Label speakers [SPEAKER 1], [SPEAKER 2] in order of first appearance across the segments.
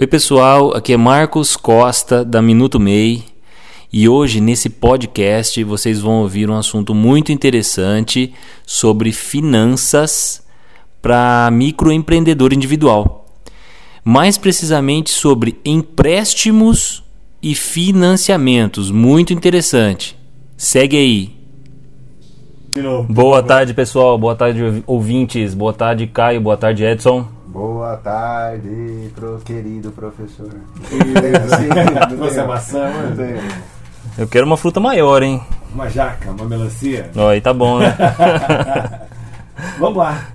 [SPEAKER 1] Oi, pessoal, aqui é Marcos Costa da Minuto MEI e hoje nesse podcast vocês vão ouvir um assunto muito interessante sobre finanças para microempreendedor individual. Mais precisamente sobre empréstimos e financiamentos. Muito interessante. Segue aí. Boa tarde, pessoal. Boa tarde, ouvintes. Boa tarde, Caio. Boa tarde, Edson.
[SPEAKER 2] Boa tarde, pro querido professor.
[SPEAKER 3] Trouxe a maçã, mano?
[SPEAKER 1] Eu quero uma fruta maior, hein?
[SPEAKER 3] Uma jaca, uma melancia.
[SPEAKER 1] Ó, aí tá bom, né?
[SPEAKER 3] Vamos lá.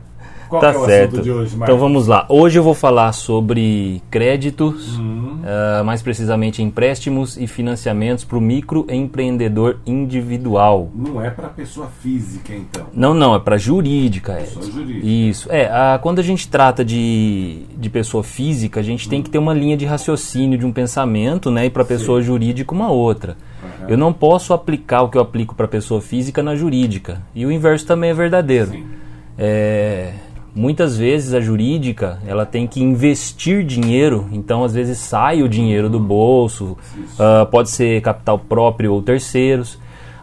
[SPEAKER 3] Qual
[SPEAKER 1] tá
[SPEAKER 3] que é o
[SPEAKER 1] certo.
[SPEAKER 3] assunto de hoje, Marcos?
[SPEAKER 1] então vamos lá. Hoje eu vou falar sobre créditos,
[SPEAKER 3] Uhum.
[SPEAKER 1] Ah, mais precisamente empréstimos e financiamentos para o microempreendedor individual.
[SPEAKER 3] Não é para pessoa física, então.
[SPEAKER 1] Não, não, é para jurídica,
[SPEAKER 3] Pessoa
[SPEAKER 1] Edson.
[SPEAKER 3] jurídica.
[SPEAKER 1] Isso. É, a- quando a gente trata de, de pessoa física, a gente tem que ter uma linha de raciocínio de um pensamento, né? E para pessoa jurídica uma outra.
[SPEAKER 3] Aham.
[SPEAKER 1] Eu não posso aplicar o que eu aplico para pessoa física na jurídica. E o inverso também é verdadeiro.
[SPEAKER 3] Sim.
[SPEAKER 1] É, muitas vezes a jurídica ela tem que investir dinheiro, então às vezes sai o dinheiro do bolso, ah, pode ser capital próprio ou terceiros.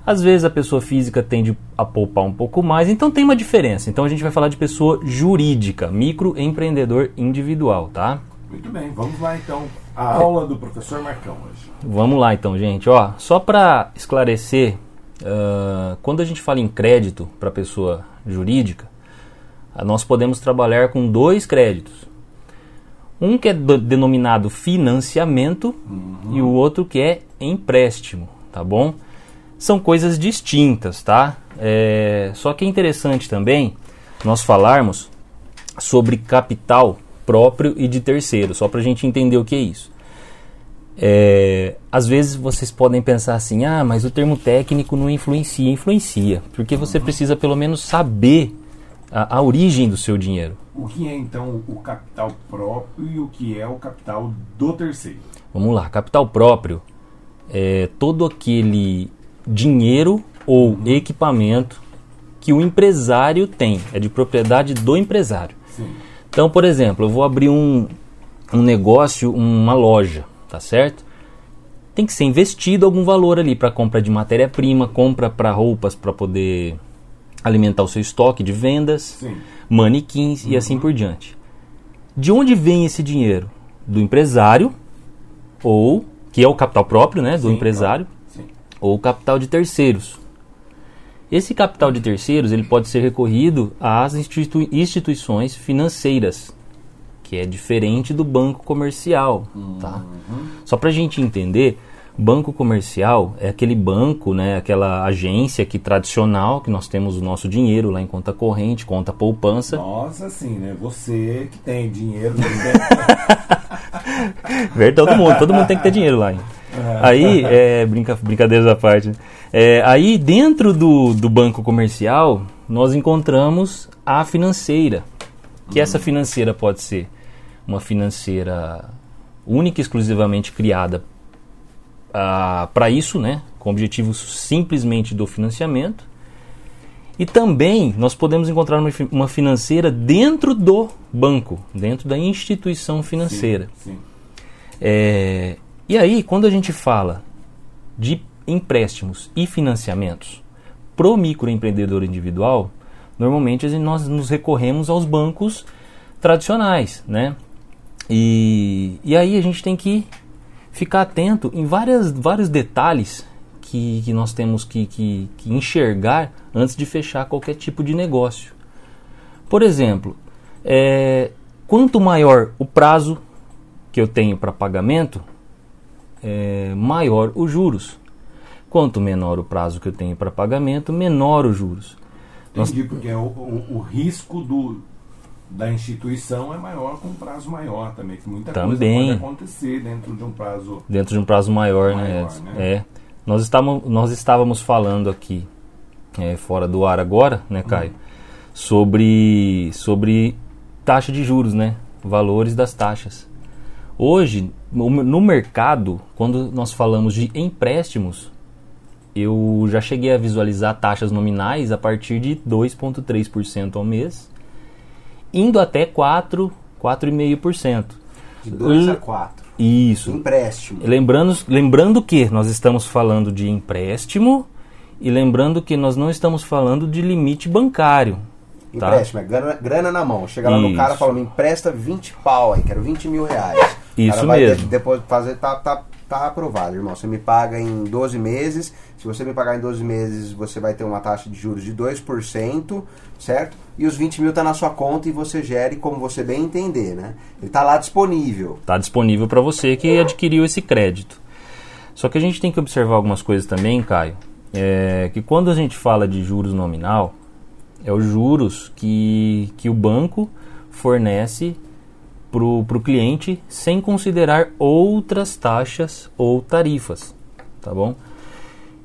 [SPEAKER 1] Às vezes a pessoa física tende a poupar um pouco mais, então tem uma diferença. Então a gente vai falar de pessoa jurídica, microempreendedor individual, tá?
[SPEAKER 3] Muito bem, vamos lá então. A aula do professor Marcão hoje.
[SPEAKER 1] Vamos lá então, gente. Ó, só para esclarecer, ah, quando a gente fala em crédito para pessoa jurídica, nós podemos trabalhar com dois créditos. Um que é do- denominado financiamento e o outro que é empréstimo, tá bom? São coisas distintas, tá? É, só que é interessante também nós falarmos sobre capital próprio e de terceiro, só para a gente entender o que é isso. É, às vezes vocês podem pensar assim, ah, mas o termo técnico não influencia, influencia, porque você precisa pelo menos saber a, a origem do seu dinheiro.
[SPEAKER 3] O que é então o capital próprio e o que é o capital do terceiro?
[SPEAKER 1] Vamos lá, capital próprio é todo aquele dinheiro ou equipamento que o empresário tem, é de propriedade do empresário.
[SPEAKER 3] Sim.
[SPEAKER 1] Então, por exemplo, eu vou abrir um, um negócio, uma loja, tá certo? Tem que ser investido algum valor ali para compra de matéria-prima, compra para roupas para poder alimentar o seu estoque de vendas,
[SPEAKER 3] Sim.
[SPEAKER 1] manequins e assim por diante. De onde vem esse dinheiro? Do empresário, ou que é o capital próprio, né, do
[SPEAKER 3] Sim,
[SPEAKER 1] empresário,
[SPEAKER 3] Sim.
[SPEAKER 1] ou capital de terceiros. Esse capital de terceiros ele pode ser recorrido às institui- instituições financeiras, que é diferente do banco comercial. Tá? Só para a gente entender, banco comercial é aquele banco, né, aquela agência que tradicional que nós temos o nosso dinheiro lá em conta corrente, conta poupança.
[SPEAKER 3] Nossa, sim, né? Você que tem dinheiro.
[SPEAKER 1] Verdade, todo mundo, todo mundo tem que ter dinheiro lá. hein? Aí, é, brinca, brincadeiras à parte. né? É, aí, dentro do, do banco comercial, nós encontramos a financeira. Que essa financeira pode ser uma financeira única e exclusivamente criada para isso, né? Com objetivo simplesmente do financiamento. E também nós podemos encontrar uma, uma financeira dentro do banco, dentro da instituição financeira.
[SPEAKER 3] Sim.
[SPEAKER 1] É, e aí, quando a gente fala de empréstimos e financiamentos pro microempreendedor individual, normalmente nós nos recorremos aos bancos tradicionais, né? E, e aí a gente tem que ficar atento em várias, vários detalhes que, que nós temos que, que, que enxergar antes de fechar qualquer tipo de negócio. Por exemplo, é, quanto maior o prazo que eu tenho para pagamento, é, maior os juros. Quanto menor o prazo que eu tenho para pagamento, menor os juros.
[SPEAKER 3] Entendi, porque é o, o, o risco do, da instituição é maior com um prazo maior também. Que muita
[SPEAKER 1] Também.
[SPEAKER 3] coisa pode acontecer dentro de um prazo.
[SPEAKER 1] Dentro de um prazo maior, né,
[SPEAKER 3] Maior,
[SPEAKER 1] Edson?
[SPEAKER 3] né?
[SPEAKER 1] É. Nós, estávamos, nós estávamos falando aqui, é, fora do ar agora, né, Caio? Sobre, sobre taxa de juros, né? Valores das taxas. Hoje, no no mercado, quando nós falamos de empréstimos, eu já cheguei a visualizar taxas nominais a partir de 2,3% ao mês, indo até 4, 4,5%.
[SPEAKER 2] De 2 a
[SPEAKER 1] L-
[SPEAKER 2] 4.
[SPEAKER 1] Isso.
[SPEAKER 2] Empréstimo.
[SPEAKER 1] Lembrando, lembrando que nós estamos falando de empréstimo e lembrando que nós não estamos falando de limite bancário. Tá?
[SPEAKER 2] Empréstimo, é grana, grana na mão. Chega lá no
[SPEAKER 1] Isso.
[SPEAKER 2] cara e fala, me empresta 20 pau aí, quero 20 mil reais.
[SPEAKER 1] Isso
[SPEAKER 2] vai
[SPEAKER 1] mesmo.
[SPEAKER 2] de- depois fazer, tá, tá, tá aprovado, irmão. Você me paga em 12 meses. Se você me pagar em 12 meses, você vai ter uma taxa de juros de 2%, certo? E os 20 mil tá na sua conta e você gere como você bem entender, né? Ele tá lá disponível.
[SPEAKER 1] Está disponível para você que adquiriu esse crédito. Só que a gente tem que observar algumas coisas também, Caio. É que quando a gente fala de juros nominal, é os juros que, que o banco fornece para o cliente sem considerar outras taxas ou tarifas, tá bom?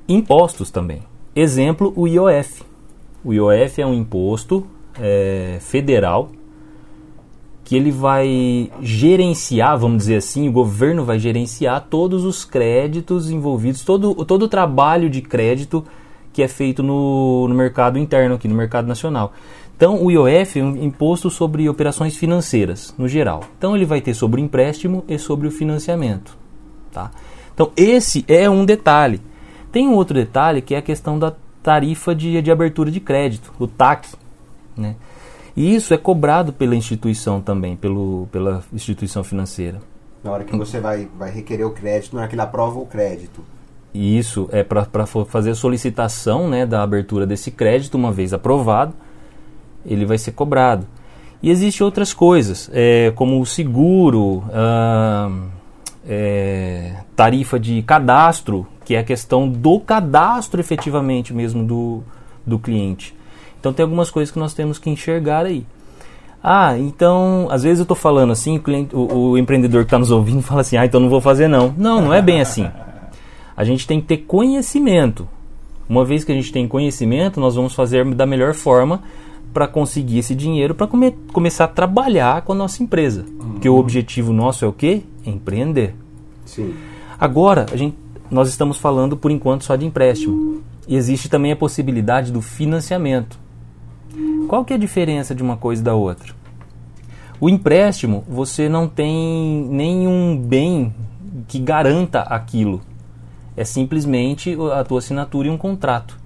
[SPEAKER 1] Impostos também. Exemplo, o IOF. O IOF é um imposto é, federal que ele vai gerenciar, vamos dizer assim, o governo vai gerenciar todos os créditos envolvidos, todo, todo o trabalho de crédito que é feito no, no mercado interno, aqui no mercado nacional. Então, o IOF é um imposto sobre operações financeiras, no geral. Então, ele vai ter sobre o empréstimo e sobre o financiamento. Tá? Então, esse é um detalhe. Tem um outro detalhe que é a questão da tarifa de, de abertura de crédito, o TAC. Né? E isso é cobrado pela instituição também, pelo, pela instituição financeira.
[SPEAKER 2] Na hora que você vai, vai requerer o crédito, na hora que ele aprova o crédito.
[SPEAKER 1] E isso é para fazer a solicitação né, da abertura desse crédito, uma vez aprovado, ele vai ser cobrado. E existem outras coisas, é, como o seguro, ah, é, tarifa de cadastro, que é a questão do cadastro efetivamente mesmo do, do cliente. Então tem algumas coisas que nós temos que enxergar aí. Ah, então, às vezes eu estou falando assim, o, cliente, o, o empreendedor que está nos ouvindo fala assim, ah, então não vou fazer não. Não, não é bem assim. A gente tem que ter conhecimento. Uma vez que a gente tem conhecimento, nós vamos fazer da melhor forma para conseguir esse dinheiro para come começar a trabalhar com a nossa empresa. Porque o objetivo nosso é o quê? Empreender.
[SPEAKER 2] Sim.
[SPEAKER 1] Agora, a gente, nós estamos falando por enquanto só de empréstimo. E existe também a possibilidade do financiamento. Qual que é a diferença de uma coisa e da outra? O empréstimo, você não tem nenhum bem que garanta aquilo. É simplesmente a tua assinatura e um contrato.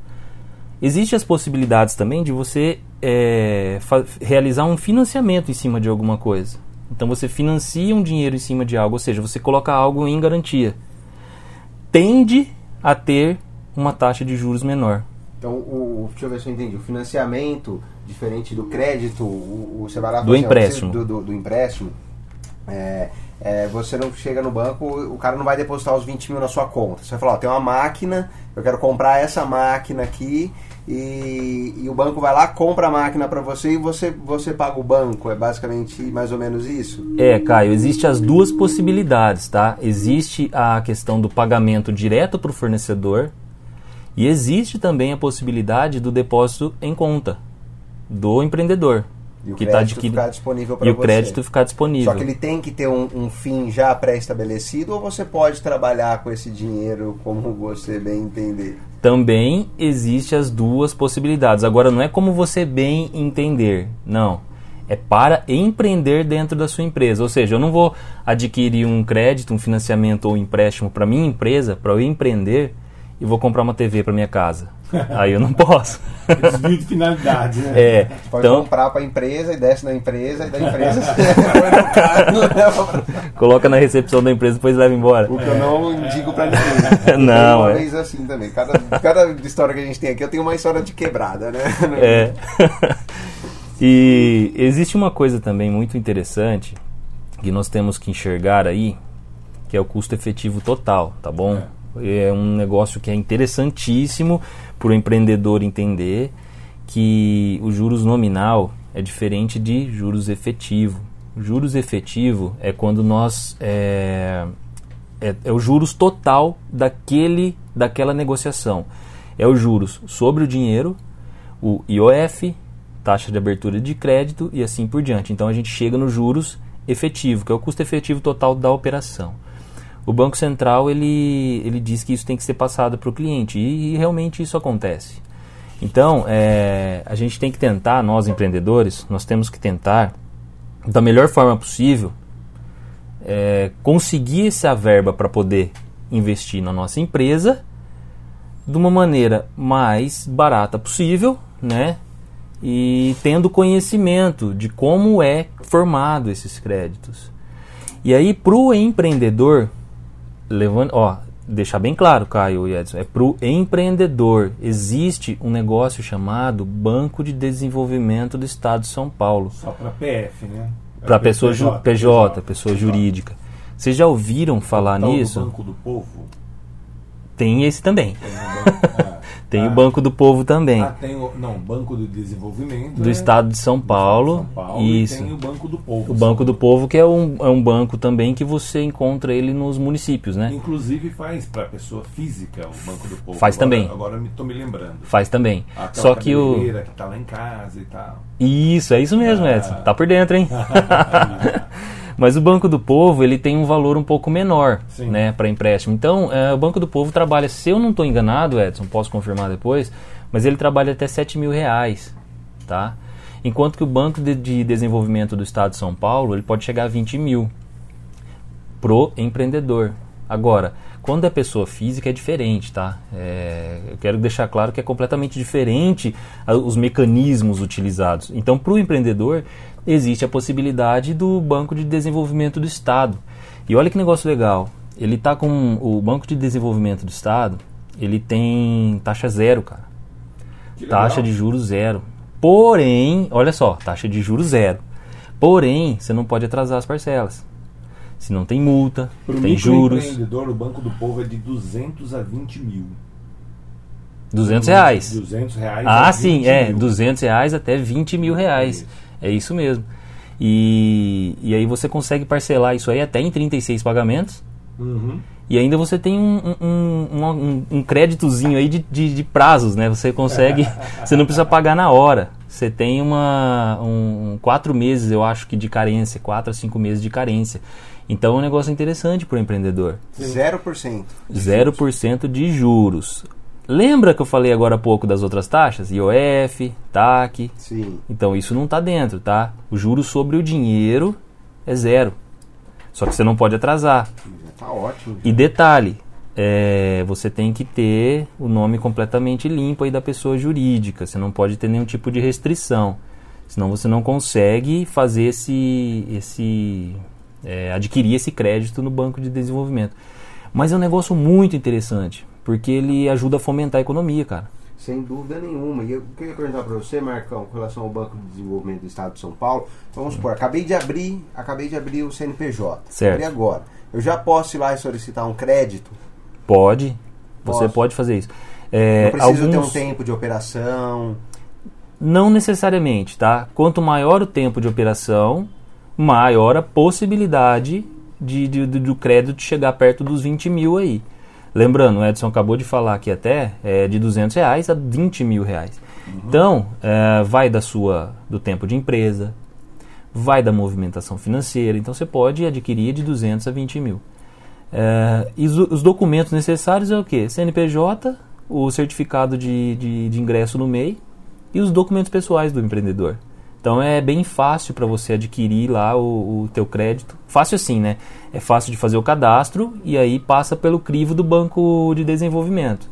[SPEAKER 1] Existem as possibilidades também de você é, realizar um financiamento em cima de alguma coisa. Então você financia um dinheiro em cima de algo, ou seja, você coloca algo em garantia. Tende a ter uma taxa de juros menor.
[SPEAKER 2] Então, o, deixa eu ver se eu entendi. O financiamento, diferente do crédito, o, o você vai lá
[SPEAKER 1] Do
[SPEAKER 2] assim,
[SPEAKER 1] empréstimo.
[SPEAKER 2] Do, do, do empréstimo, é, é, você não chega no banco, o cara não vai depositar os 20 mil na sua conta. Você vai falar, ó, tem uma máquina, eu quero comprar essa máquina aqui, e, e o banco vai lá, compra a máquina para você e você, você paga o banco. É basicamente mais ou menos isso?
[SPEAKER 1] É, Caio, existe as duas possibilidades, tá? Existe a questão do pagamento direto para o fornecedor e existe também a possibilidade do depósito em conta do empreendedor.
[SPEAKER 2] E o
[SPEAKER 1] que tá
[SPEAKER 2] crédito
[SPEAKER 1] adquirindo-
[SPEAKER 2] ficar disponível para
[SPEAKER 1] E
[SPEAKER 2] você.
[SPEAKER 1] o crédito ficar disponível.
[SPEAKER 2] Só que ele tem que ter um, um fim já pré-estabelecido ou você pode trabalhar com esse dinheiro como você bem entender?
[SPEAKER 1] Também existe as duas possibilidades. Agora não é como você bem entender, não. É para empreender dentro da sua empresa. Ou seja, eu não vou adquirir um crédito, um financiamento ou um empréstimo para minha empresa, para eu empreender e vou comprar uma TV para minha casa. Aí eu não posso.
[SPEAKER 3] Desvio de finalidade, né?
[SPEAKER 1] É,
[SPEAKER 2] pode
[SPEAKER 1] então
[SPEAKER 2] comprar para a empresa e desce na empresa e da empresa
[SPEAKER 1] coloca na recepção da empresa depois leva embora.
[SPEAKER 2] O que eu não indico para ninguém.
[SPEAKER 1] Não,
[SPEAKER 2] Uma
[SPEAKER 1] é.
[SPEAKER 2] vez assim também. Cada, cada história que a gente tem aqui, eu tenho uma história de quebrada, né?
[SPEAKER 1] É. e existe uma coisa também muito interessante que nós temos que enxergar aí, que é o custo efetivo total, tá bom? É, um negócio que é interessantíssimo para o empreendedor entender que o juros nominal é diferente de juros efetivo. Juros efetivo é quando nós é, é, é o juros total daquele daquela negociação. É o juros sobre o dinheiro, o IOF, taxa de abertura de crédito e assim por diante. Então a gente chega no juros efetivo, que é o custo efetivo total da operação. O Banco Central ele, ele diz que isso tem que ser passado para o cliente e, e realmente isso acontece. Então é, a gente tem que tentar, nós empreendedores, nós temos que tentar da melhor forma possível é, conseguir essa verba para poder investir na nossa empresa de uma maneira mais barata possível, né? E tendo conhecimento de como é formado esses créditos. E aí, para o empreendedor, levando, ó, deixar bem claro, Caio e Edson, é para o empreendedor. Existe um negócio chamado Banco de Desenvolvimento do Estado de São Paulo.
[SPEAKER 3] Só para PF, né?
[SPEAKER 1] Para pessoa PJ, PJ, PJ, pessoa jurídica. Vocês já ouviram falar nisso?
[SPEAKER 3] Banco do Povo?
[SPEAKER 1] Tem esse também. Tem, um banco, tem ah, o Banco do Povo também.
[SPEAKER 3] Ah, tem o não, Banco do Desenvolvimento.
[SPEAKER 1] Do né? Estado de São Paulo.
[SPEAKER 3] São Paulo
[SPEAKER 1] isso.
[SPEAKER 3] E tem o Banco do Povo.
[SPEAKER 1] O Banco do Povo, que é um, é um banco também que você encontra ele nos municípios, né?
[SPEAKER 3] Inclusive faz para pessoa física o Banco do Povo.
[SPEAKER 1] Faz
[SPEAKER 3] agora,
[SPEAKER 1] também.
[SPEAKER 3] Agora estou me lembrando.
[SPEAKER 1] Faz também.
[SPEAKER 3] Aquela
[SPEAKER 1] Só que o.
[SPEAKER 3] que está lá em casa e tal.
[SPEAKER 1] Isso, é isso mesmo, ah. Edson. Tá por dentro, hein? Mas o Banco do Povo ele tem um valor um pouco menor né, para empréstimo. Então, é, o Banco do Povo trabalha, se eu não estou enganado, Edson, posso confirmar depois, mas ele trabalha até 7 mil reais. Tá? Enquanto que o Banco de, de Desenvolvimento do Estado de São Paulo ele pode chegar a 20 mil pro empreendedor. Agora, quando é pessoa física é diferente, tá? É, eu quero deixar claro que é completamente diferente os mecanismos utilizados. Então, para o empreendedor, existe a possibilidade do Banco de Desenvolvimento do Estado. E olha que negócio legal. Ele está com o Banco de Desenvolvimento do Estado, ele tem taxa zero, cara. Taxa de juros zero. Porém, olha só, taxa de juros zero. Porém, você não pode atrasar as parcelas. Se não tem multa, Pro tem juros.
[SPEAKER 3] empreendedor, o Banco do Povo é de 200 a 20 mil.
[SPEAKER 1] 200 reais.
[SPEAKER 3] 200 reais
[SPEAKER 1] ah, sim, é. Mil. 200 reais até 20 mil reais. É isso mesmo. E, e aí você consegue parcelar isso aí até em 36 pagamentos.
[SPEAKER 3] Uhum.
[SPEAKER 1] E ainda você tem um, um, um, um créditozinho aí de, de, de, prazos, né? Você consegue, você não precisa pagar na hora. Você tem uma um, quatro meses, eu acho que de carência, quatro a cinco meses de carência. Então é um negócio interessante para o empreendedor.
[SPEAKER 2] 0%.
[SPEAKER 1] 0% de juros. Lembra que eu falei agora há pouco das outras taxas? IOF, TAC.
[SPEAKER 2] Sim.
[SPEAKER 1] Então isso não está dentro, tá? O juro sobre o dinheiro é zero. Só que você não pode atrasar.
[SPEAKER 2] Já tá ótimo.
[SPEAKER 1] E detalhe, é, você tem que ter o nome completamente limpo aí da pessoa jurídica. Você não pode ter nenhum tipo de restrição. Senão você não consegue fazer esse, esse é, adquirir esse crédito no banco de desenvolvimento. Mas é um negócio muito interessante porque ele ajuda a fomentar a economia, cara.
[SPEAKER 2] Sem dúvida nenhuma. E eu queria perguntar para você, Marcão, com relação ao Banco de Desenvolvimento do Estado de São Paulo. Vamos supor, acabei de abrir, acabei de abrir o CNPJ.
[SPEAKER 1] Certo.
[SPEAKER 2] Abri agora. Eu já posso ir lá e solicitar um crédito?
[SPEAKER 1] Pode. Você pode fazer isso. É,
[SPEAKER 2] Não preciso alguns... ter um tempo de operação?
[SPEAKER 1] Não necessariamente, tá? Quanto maior o tempo de operação, maior a possibilidade de, de, de, do crédito chegar perto dos 20 mil aí. Lembrando, o Edson acabou de falar aqui até é de 200 reais a 20 mil reais. Uhum. Então, é, vai da sua do tempo de empresa, vai da movimentação financeira. Então, você pode adquirir de 200 a 20 mil. É, e os, os, documentos necessários é o que? CNPJ, o certificado de, de, de ingresso no MEI e os documentos pessoais do empreendedor. Então é bem fácil para você adquirir lá o, o teu crédito. Fácil assim, né? É fácil de fazer o cadastro e aí passa pelo crivo do banco de desenvolvimento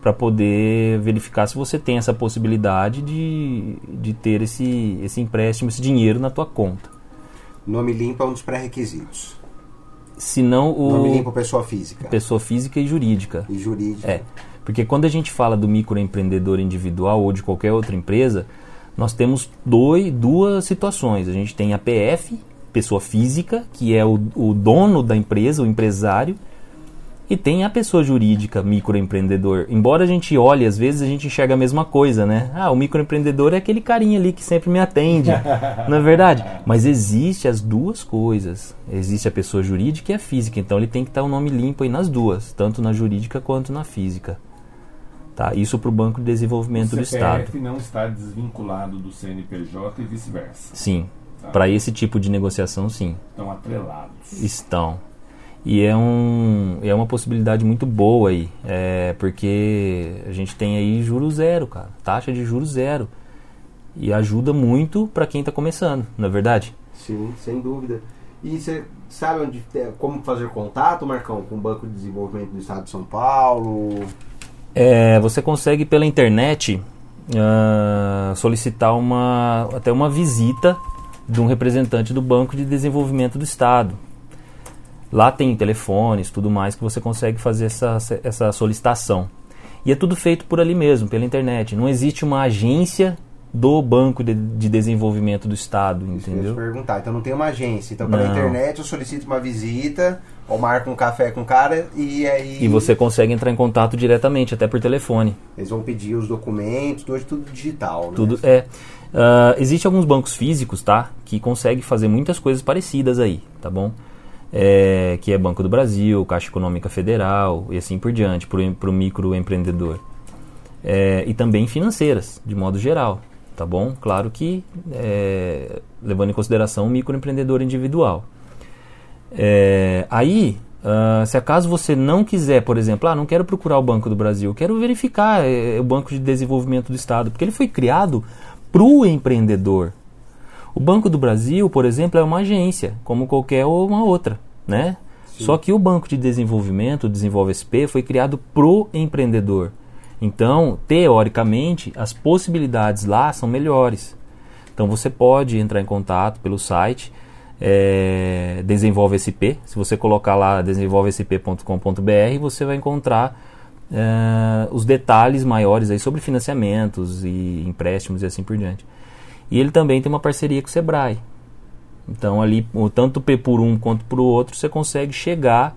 [SPEAKER 1] para poder verificar se você tem essa possibilidade de, de ter esse, esse empréstimo, esse dinheiro na tua conta.
[SPEAKER 2] Nome limpo é um dos pré-requisitos.
[SPEAKER 1] Se não o
[SPEAKER 2] nome limpo pessoa física.
[SPEAKER 1] Pessoa física e jurídica.
[SPEAKER 2] E jurídica.
[SPEAKER 1] É. Porque quando a gente fala do microempreendedor individual ou de qualquer outra empresa, nós temos dois, duas situações. A gente tem a PF, pessoa física, que é o, o dono da empresa, o empresário, e tem a pessoa jurídica, microempreendedor. Embora a gente olhe, às vezes a gente enxerga a mesma coisa, né? Ah, o microempreendedor é aquele carinha ali que sempre me atende. não é verdade? Mas existe as duas coisas. Existe a pessoa jurídica e a física. Então ele tem que estar o um nome limpo aí nas duas, tanto na jurídica quanto na física. Tá? Isso para o Banco de Desenvolvimento
[SPEAKER 3] o
[SPEAKER 1] do Estado.
[SPEAKER 3] O não está desvinculado do CNPJ e vice-versa.
[SPEAKER 1] Sim. Tá. Para esse tipo de negociação, sim.
[SPEAKER 3] Estão atrelados.
[SPEAKER 1] Estão. E é, um, é uma possibilidade muito boa aí, é, porque a gente tem aí juros zero, cara. Taxa de juros zero. E ajuda muito para quem está começando, não é verdade?
[SPEAKER 2] Sim, sem dúvida. E você sabe onde, como fazer contato, Marcão, com o Banco de Desenvolvimento do Estado de São Paulo?
[SPEAKER 1] É, você consegue pela internet uh, solicitar uma, até uma visita de um representante do Banco de Desenvolvimento do Estado. Lá tem telefones, tudo mais, que você consegue fazer essa, essa solicitação. E é tudo feito por ali mesmo, pela internet. Não existe uma agência do Banco de, de Desenvolvimento do Estado,
[SPEAKER 2] Isso
[SPEAKER 1] entendeu?
[SPEAKER 2] Eu perguntar. Então não tem uma agência. Então pela
[SPEAKER 1] Não.
[SPEAKER 2] internet eu solicito uma visita, ou marco um café com o cara e aí
[SPEAKER 1] E você consegue entrar em contato diretamente, até por telefone.
[SPEAKER 2] eles vão pedir os documentos, hoje tudo digital, né?
[SPEAKER 1] Tudo é. Uh, Existem alguns bancos físicos, tá? Que conseguem fazer muitas coisas parecidas aí, tá bom? É, que é Banco do Brasil, Caixa Econômica Federal e assim por diante, para o microempreendedor. É, e também financeiras, de modo geral, tá bom? Claro que é, levando em consideração o microempreendedor individual. É, aí, ah, se acaso você não quiser, por exemplo, ah, não quero procurar o Banco do Brasil, quero verificar eh, o Banco de Desenvolvimento do Estado, porque ele foi criado para o empreendedor. O Banco do Brasil, por exemplo, é uma agência, como qualquer uma outra, né? Só que o Banco de Desenvolvimento, o Desenvolve SP, foi criado pro empreendedor. Então, teoricamente, as possibilidades lá são melhores. Então, você pode entrar em contato pelo site é, Desenvolve SP. Se você colocar lá desenvolvesp.com.br, você vai encontrar é, os detalhes maiores aí sobre financiamentos e empréstimos e assim por diante. E ele também tem uma parceria com o Sebrae. Então ali, o- tanto P por um quanto por outro, você consegue chegar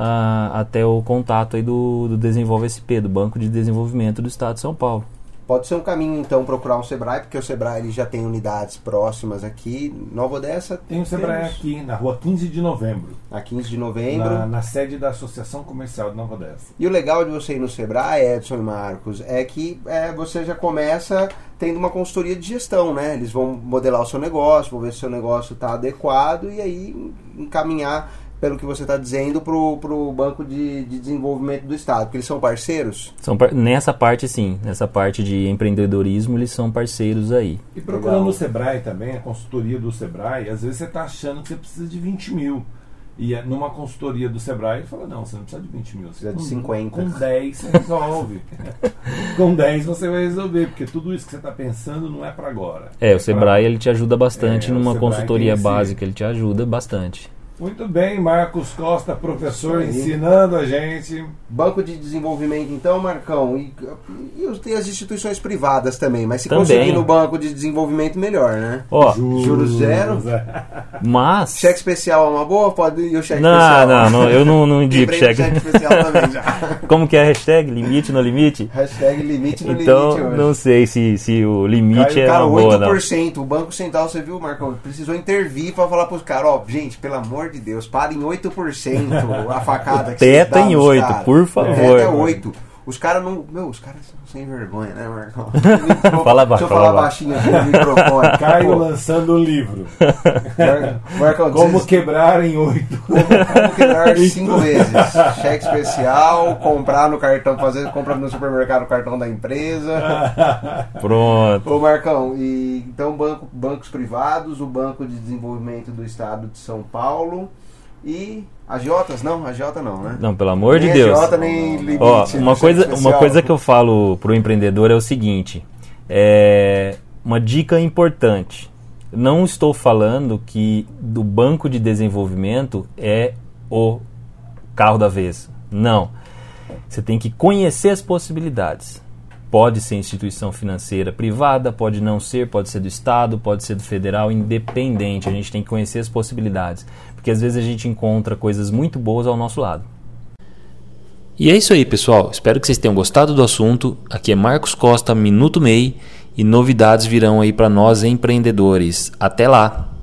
[SPEAKER 1] ah, até o contato aí do, do Desenvolve SP, do Banco de Desenvolvimento do Estado de São Paulo.
[SPEAKER 2] Pode ser um caminho então procurar um Sebrae, porque o Sebrae ele já tem unidades próximas aqui. Nova Odessa
[SPEAKER 3] Tem o Sebrae
[SPEAKER 2] temos
[SPEAKER 3] aqui, na rua 15 de novembro,
[SPEAKER 2] a 15 de novembro.
[SPEAKER 3] na, na sede da Associação Comercial de Nova Odessa.
[SPEAKER 2] E o legal de você ir no Sebrae, Edson e Marcos, é que é, você já começa tendo uma consultoria de gestão, né? Eles vão modelar o seu negócio, vão ver se o seu negócio está adequado e aí encaminhar, pelo que você está dizendo, para o Banco de, de Desenvolvimento do Estado, porque eles são parceiros.
[SPEAKER 1] São par- nessa parte sim, nessa parte de empreendedorismo, eles são parceiros aí.
[SPEAKER 3] E procurando
[SPEAKER 2] Legal.
[SPEAKER 3] o Sebrae também, a consultoria do Sebrae, às vezes você está achando que você precisa de 20 mil. E é numa consultoria do Sebrae, ele fala, não, você não precisa de 20 mil. Você
[SPEAKER 2] Precisa de
[SPEAKER 3] com-
[SPEAKER 2] 50.
[SPEAKER 3] Com 10 você resolve. com 10 você vai resolver, porque tudo isso que você está pensando não é para agora.
[SPEAKER 1] É, o
[SPEAKER 3] pra-
[SPEAKER 1] Sebrae ele te ajuda bastante
[SPEAKER 3] É,
[SPEAKER 1] numa consultoria básica, ele te ajuda bastante.
[SPEAKER 3] Muito bem, Marcos Costa, professor, ensinando a gente.
[SPEAKER 2] Banco de Desenvolvimento, então, Marcão, e, e os- tem as instituições privadas também, mas se
[SPEAKER 1] Também.
[SPEAKER 2] conseguir no Banco de Desenvolvimento, melhor, né?
[SPEAKER 1] Ó,
[SPEAKER 2] Juros zero.
[SPEAKER 3] é.
[SPEAKER 1] mas
[SPEAKER 2] Cheque especial é uma boa? Pode ir o cheque
[SPEAKER 1] não,
[SPEAKER 2] especial?
[SPEAKER 1] não, não, eu não, não indico
[SPEAKER 2] do
[SPEAKER 1] cheque.
[SPEAKER 2] especial também já.
[SPEAKER 1] Como que é a hashtag? Limite no limite?
[SPEAKER 2] Hashtag limite no
[SPEAKER 1] Então,
[SPEAKER 2] limite hoje.
[SPEAKER 1] não sei se, se o limite
[SPEAKER 2] Caiu,
[SPEAKER 1] é
[SPEAKER 2] cara,
[SPEAKER 1] uma boa, não.
[SPEAKER 2] 8%. O Banco Central, você viu, Marcão? Precisou intervir pra falar pros caras, ó, gente, pelo amor de Deus, parem 8% a facada que
[SPEAKER 1] Teto
[SPEAKER 2] vocês dão
[SPEAKER 1] em
[SPEAKER 2] nos
[SPEAKER 1] 8,
[SPEAKER 2] caras.
[SPEAKER 1] por favor.
[SPEAKER 2] Teto é 8. Os caras não. Meu, os caras são sem vergonha, né, Marcão?
[SPEAKER 1] Fala baixo,
[SPEAKER 2] Deixa eu
[SPEAKER 1] fala
[SPEAKER 2] falar baixinho aqui no microfone.
[SPEAKER 3] Caio lançando o livro.
[SPEAKER 2] Mar- Marcão,
[SPEAKER 3] Como
[SPEAKER 2] como,
[SPEAKER 3] quebrar em oito.
[SPEAKER 2] como quebrar cinco vezes. Cheque especial, comprar no cartão, fazer compra no supermercado o cartão da empresa.
[SPEAKER 1] Pronto.
[SPEAKER 2] Ô Marcão, e, então banco, bancos privados, o Banco de Desenvolvimento do Estado de São Paulo e agiotas? Não, agiota não, né?
[SPEAKER 1] Não, pelo amor de
[SPEAKER 2] nem
[SPEAKER 1] Deus.
[SPEAKER 2] agiota, nem limite.
[SPEAKER 1] Ó, uma coisa, uma
[SPEAKER 2] especial.
[SPEAKER 1] coisa que eu falo pro empreendedor é o seguinte: é uma dica importante. Não estou falando que do banco de desenvolvimento é o carro da vez. Não. Você tem que conhecer as possibilidades. Pode ser instituição financeira privada, pode não ser, pode ser do Estado, pode ser do federal, independente. A gente tem que conhecer as possibilidades. Porque às vezes a gente encontra coisas muito boas ao nosso lado. E é isso aí, pessoal. Espero que vocês tenham gostado do assunto. Aqui é Marcos Costa, Minuto MEI, e novidades virão aí para nós empreendedores. Até lá!